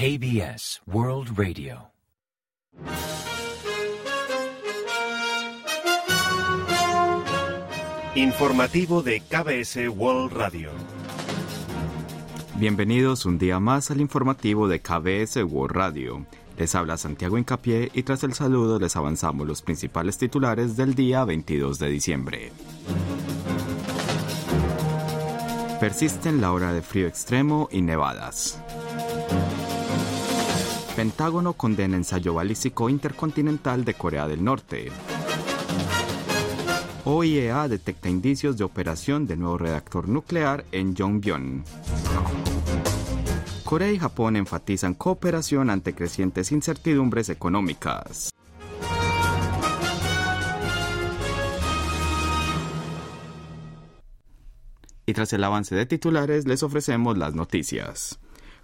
KBS World Radio. Informativo de KBS World Radio. Bienvenidos un día más al informativo de KBS World Radio. Les habla Santiago Incapié y tras el saludo les avanzamos los principales titulares del día 22 de diciembre. Persisten la hora de frío extremo y nevadas. Pentágono condena ensayo balístico intercontinental de Corea del Norte. OIEA detecta indicios de operación de nuevo reactor nuclear en Yongbyon. Corea y Japón enfatizan cooperación ante crecientes incertidumbres económicas. Y tras el avance de titulares les ofrecemos las noticias.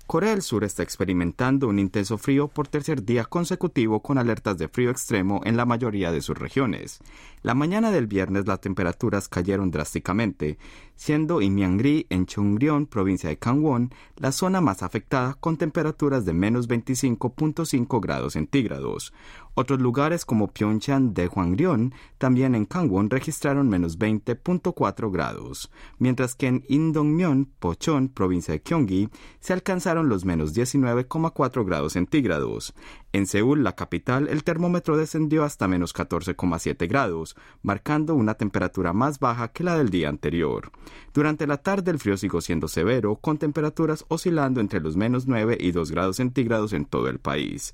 Corea del Sur está experimentando un intenso frío por tercer día consecutivo con alertas de frío extremo en la mayoría de sus regiones. La mañana del viernes las temperaturas cayeron drásticamente, siendo Imyangri en Chungryong, provincia de Gangwon, la zona más afectada con temperaturas de menos 25.5 grados centígrados. Otros lugares como Pyeongchang de Hwangryong, también en Gangwon, registraron menos 20.4 grados, mientras que en Indongmyeon, Pochon, provincia de Gyeonggi, se alcanzaron los menos 19,4 grados centígrados. En Seúl, la capital, el termómetro descendió hasta menos 14,7 grados, marcando una temperatura más baja que la del día anterior. Durante la tarde el frío siguió siendo severo, con temperaturas oscilando entre los menos 9 y 2 grados centígrados en todo el país.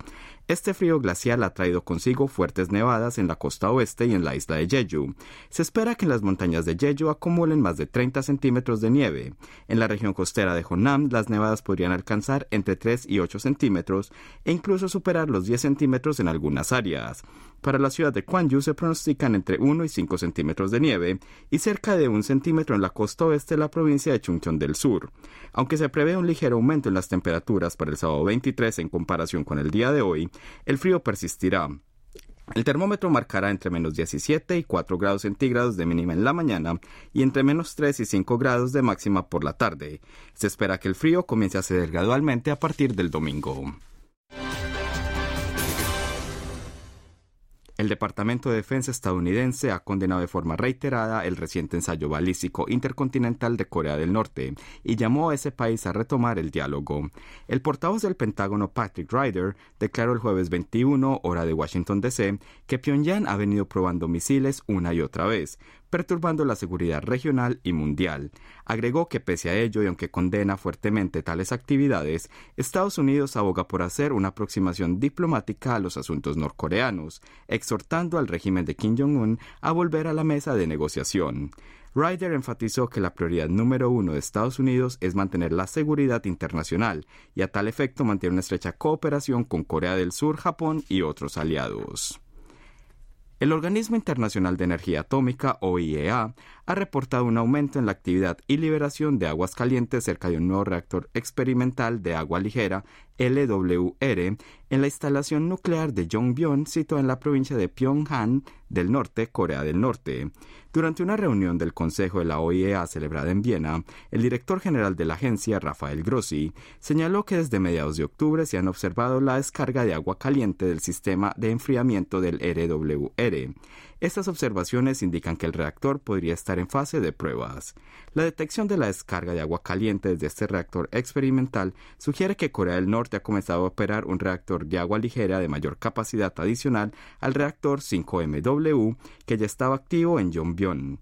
Este frío glacial ha traído consigo fuertes nevadas en la costa oeste y en la isla de Jeju. Se espera que en las montañas de Jeju acumulen más de 30 centímetros de nieve. En la región costera de Honam, las nevadas podrían alcanzar entre 3 y 8 centímetros e incluso superar los 10 centímetros en algunas áreas. Para la ciudad de Gwangju se pronostican entre 1 y 5 centímetros de nieve y cerca de un centímetro en la costa oeste de la provincia de Chungcheong del Sur. Aunque se prevé un ligero aumento en las temperaturas para el sábado 23 en comparación con el día de hoy, el frío persistirá. El termómetro marcará entre menos 17 y 4 grados centígrados de mínima en la mañana y entre menos 3 y 5 grados de máxima por la tarde. Se espera que el frío comience a ceder gradualmente a partir del domingo. El Departamento de Defensa estadounidense ha condenado de forma reiterada el reciente ensayo balístico intercontinental de Corea del Norte y llamó a ese país a retomar el diálogo. El portavoz del Pentágono Patrick Ryder declaró el jueves 21, hora de Washington DC, que Pyongyang ha venido probando misiles una y otra vez, perturbando la seguridad regional y mundial. Agregó que pese a ello y aunque condena fuertemente tales actividades, Estados Unidos aboga por hacer una aproximación diplomática a los asuntos norcoreanos, exhortando al régimen de Kim Jong-un a volver a la mesa de negociación. Ryder enfatizó que la prioridad número uno de Estados Unidos es mantener la seguridad internacional y a tal efecto mantiene una estrecha cooperación con Corea del Sur, Japón y otros aliados. El Organismo Internacional de Energía Atómica, OIEA, ha reportado un aumento en la actividad y liberación de aguas calientes cerca de un nuevo reactor experimental de agua ligera, LWR, en la instalación nuclear de Yongbyon, situada en la provincia de Pyongyang del Norte, Corea del Norte. Durante una reunión del Consejo de la OIEA celebrada en Viena, el director general de la agencia, Rafael Grossi, señaló que desde mediados de octubre se han observado la descarga de agua caliente del sistema de enfriamiento del RWR. Estas observaciones indican que el reactor podría estar en fase de pruebas. La detección de la descarga de agua caliente desde este reactor experimental sugiere que Corea del Norte ha comenzado a operar un reactor de agua ligera de mayor capacidad adicional al reactor 5MW que ya estaba activo en Yongbyon.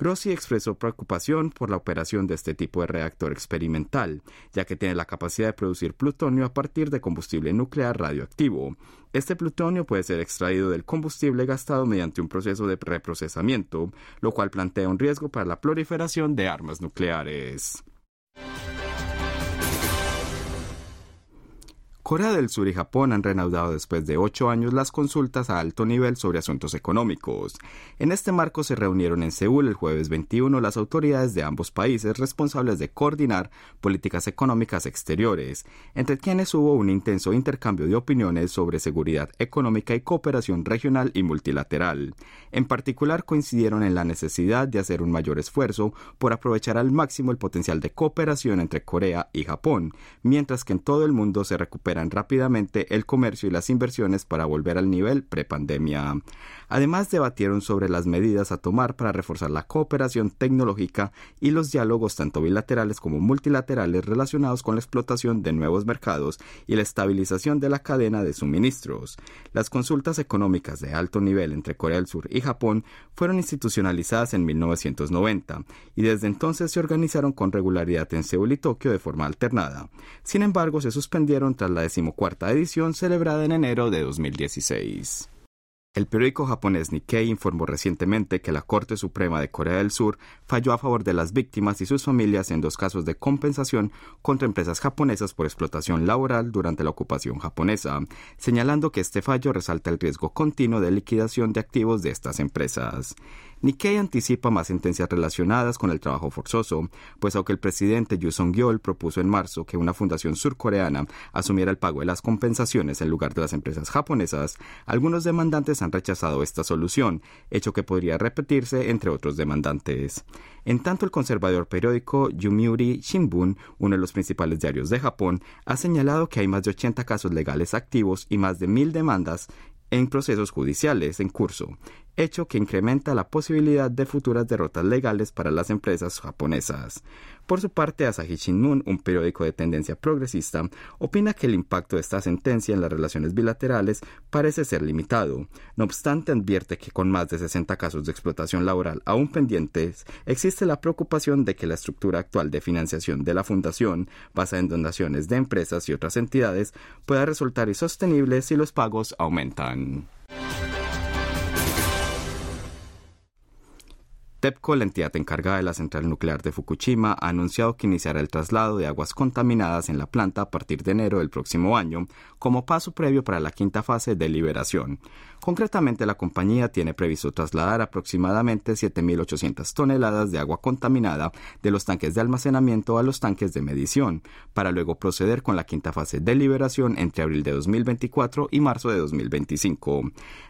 Grossi expresó preocupación por la operación de este tipo de reactor experimental, ya que tiene la capacidad de producir plutonio a partir de combustible nuclear radioactivo. Este plutonio puede ser extraído del combustible gastado mediante un proceso de reprocesamiento, lo cual plantea un riesgo para la proliferación de armas nucleares. Corea del Sur y Japón han reanudado después de ocho años las consultas a alto nivel sobre asuntos económicos. En este marco se reunieron en Seúl el jueves 21 las autoridades de ambos países responsables de coordinar políticas económicas exteriores, entre quienes hubo un intenso intercambio de opiniones sobre seguridad económica y cooperación regional y multilateral. En particular coincidieron en la necesidad de hacer un mayor esfuerzo por aprovechar al máximo el potencial de cooperación entre Corea y Japón, mientras que en todo el mundo se recuperan rápidamente el comercio y las inversiones para volver al nivel prepandemia. Además, debatieron sobre las medidas a tomar para reforzar la cooperación tecnológica y los diálogos tanto bilaterales como multilaterales relacionados con la explotación de nuevos mercados y la estabilización de la cadena de suministros. Las consultas económicas de alto nivel entre Corea del Sur y Japón fueron institucionalizadas en 1990 y desde entonces se organizaron con regularidad en Seúl y Tokio de forma alternada. Sin embargo, se suspendieron tras la decimocuarta edición celebrada en enero de 2016. El periódico japonés Nikkei informó recientemente que la Corte Suprema de Corea del Sur falló a favor de las víctimas y sus familias en dos casos de compensación contra empresas japonesas por explotación laboral durante la ocupación japonesa, señalando que este fallo resalta el riesgo continuo de liquidación de activos de estas empresas. Nikkei anticipa más sentencias relacionadas con el trabajo forzoso, pues aunque el presidente Yoo Song-yeol propuso en marzo que una fundación surcoreana asumiera el pago de las compensaciones en lugar de las empresas japonesas, algunos demandantes han rechazado esta solución, hecho que podría repetirse entre otros demandantes. En tanto, el conservador periódico Yomiuri Shimbun, uno de los principales diarios de Japón, ha señalado que hay más de 80 casos legales activos y más de mil demandas en procesos judiciales en curso, hecho que incrementa la posibilidad de futuras derrotas legales para las empresas japonesas. Por su parte, Asahi Shimbun, un periódico de tendencia progresista, opina que el impacto de esta sentencia en las relaciones bilaterales parece ser limitado. No obstante, advierte que con más de 60 casos de explotación laboral aún pendientes, existe la preocupación de que la estructura actual de financiación de la fundación, basada en donaciones de empresas y otras entidades, pueda resultar insostenible si los pagos aumentan. TEPCO, la entidad encargada de la central nuclear de Fukushima, ha anunciado que iniciará el traslado de aguas contaminadas en la planta a partir de enero del próximo año, como paso previo para la quinta fase de liberación. Concretamente, la compañía tiene previsto trasladar aproximadamente 7.800 toneladas de agua contaminada de los tanques de almacenamiento a los tanques de medición, para luego proceder con la quinta fase de liberación entre abril de 2024 y marzo de 2025.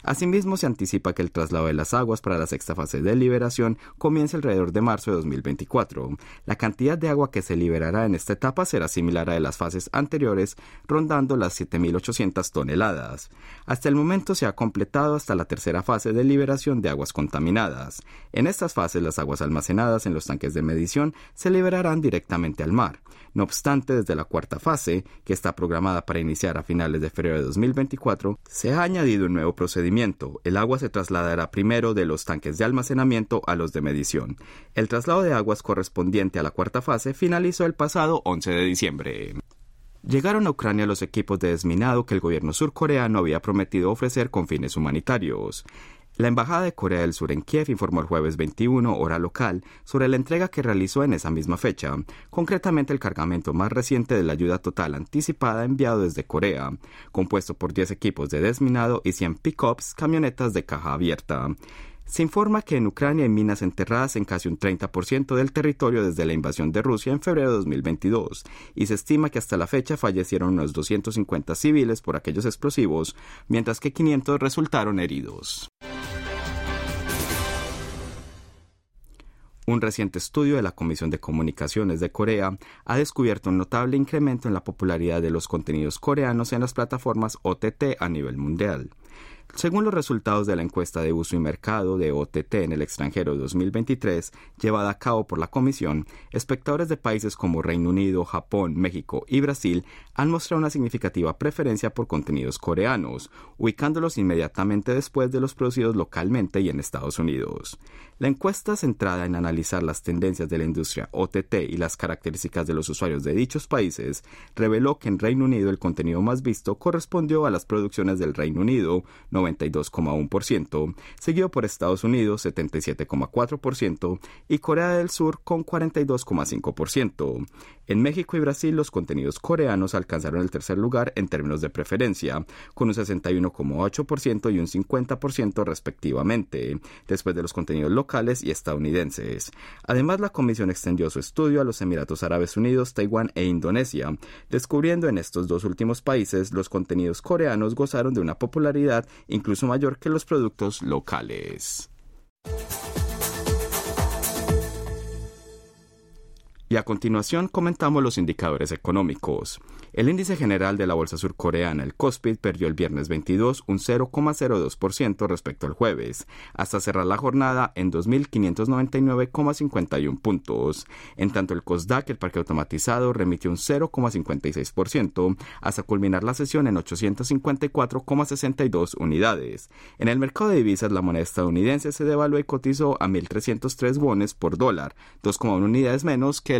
Asimismo, se anticipa que el traslado de las aguas para la sexta fase de liberación comience alrededor de marzo de 2024. La cantidad de agua que se liberará en esta etapa será similar a las fases anteriores, rondando las 7.800 toneladas. Hasta el momento se ha completado hasta la tercera fase de liberación de aguas contaminadas. En estas fases las aguas almacenadas en los tanques de medición se liberarán directamente al mar. No obstante, desde la cuarta fase, que está programada para iniciar a finales de febrero de 2024, se ha añadido un nuevo procedimiento. El agua se trasladará primero de los tanques de almacenamiento a los de medición. El traslado de aguas correspondiente a la cuarta fase finalizó el pasado 11 de diciembre. Llegaron a Ucrania los equipos de desminado que el gobierno surcoreano había prometido ofrecer con fines humanitarios. La Embajada de Corea del Sur en Kiev informó el jueves 21, hora local, sobre la entrega que realizó en esa misma fecha, concretamente el cargamento más reciente de la ayuda total anticipada enviado desde Corea, compuesto por 10 equipos de desminado y 100 pick-ups, camionetas de caja abierta. Se informa que en Ucrania hay minas enterradas en casi un 30% del territorio desde la invasión de Rusia en febrero de 2022, y se estima que hasta la fecha fallecieron unos 250 civiles por aquellos explosivos, mientras que 500 resultaron heridos. Un reciente estudio de la Comisión de Comunicaciones de Corea ha descubierto un notable incremento en la popularidad de los contenidos coreanos en las plataformas OTT a nivel mundial. Según los resultados de la encuesta de uso y mercado de OTT en el extranjero 2023, llevada a cabo por la Comisión, espectadores de países como Reino Unido, Japón, México y Brasil han mostrado una significativa preferencia por contenidos coreanos, ubicándolos inmediatamente después de los producidos localmente y en Estados Unidos. La encuesta centrada en analizar las tendencias de la industria OTT y las características de los usuarios de dichos países reveló que en Reino Unido el contenido más visto correspondió a las producciones del Reino Unido, 92,1%, seguido por Estados Unidos 77,4% y Corea del Sur con 42,5%. En México y Brasil los contenidos coreanos alcanzaron el tercer lugar en términos de preferencia, con un 61,8% y un 50% respectivamente, después de los contenidos locales y estadounidenses. Además, la comisión extendió su estudio a los Emiratos Árabes Unidos, Taiwán e Indonesia, descubriendo en estos dos últimos países los contenidos coreanos gozaron de una popularidad incluso mayor que los productos locales. Y a continuación comentamos los indicadores económicos. El índice general de la bolsa surcoreana, el Kospi, perdió el viernes 22 un 0,02% respecto al jueves, hasta cerrar la jornada en 2.599,51 puntos. En tanto, el Kosdaq, el parque automatizado, remitió un 0,56% hasta culminar la sesión en 854,62 unidades. En el mercado de divisas, la moneda estadounidense se devaluó y cotizó a 1.303 wones por dólar, 2,1 unidades menos que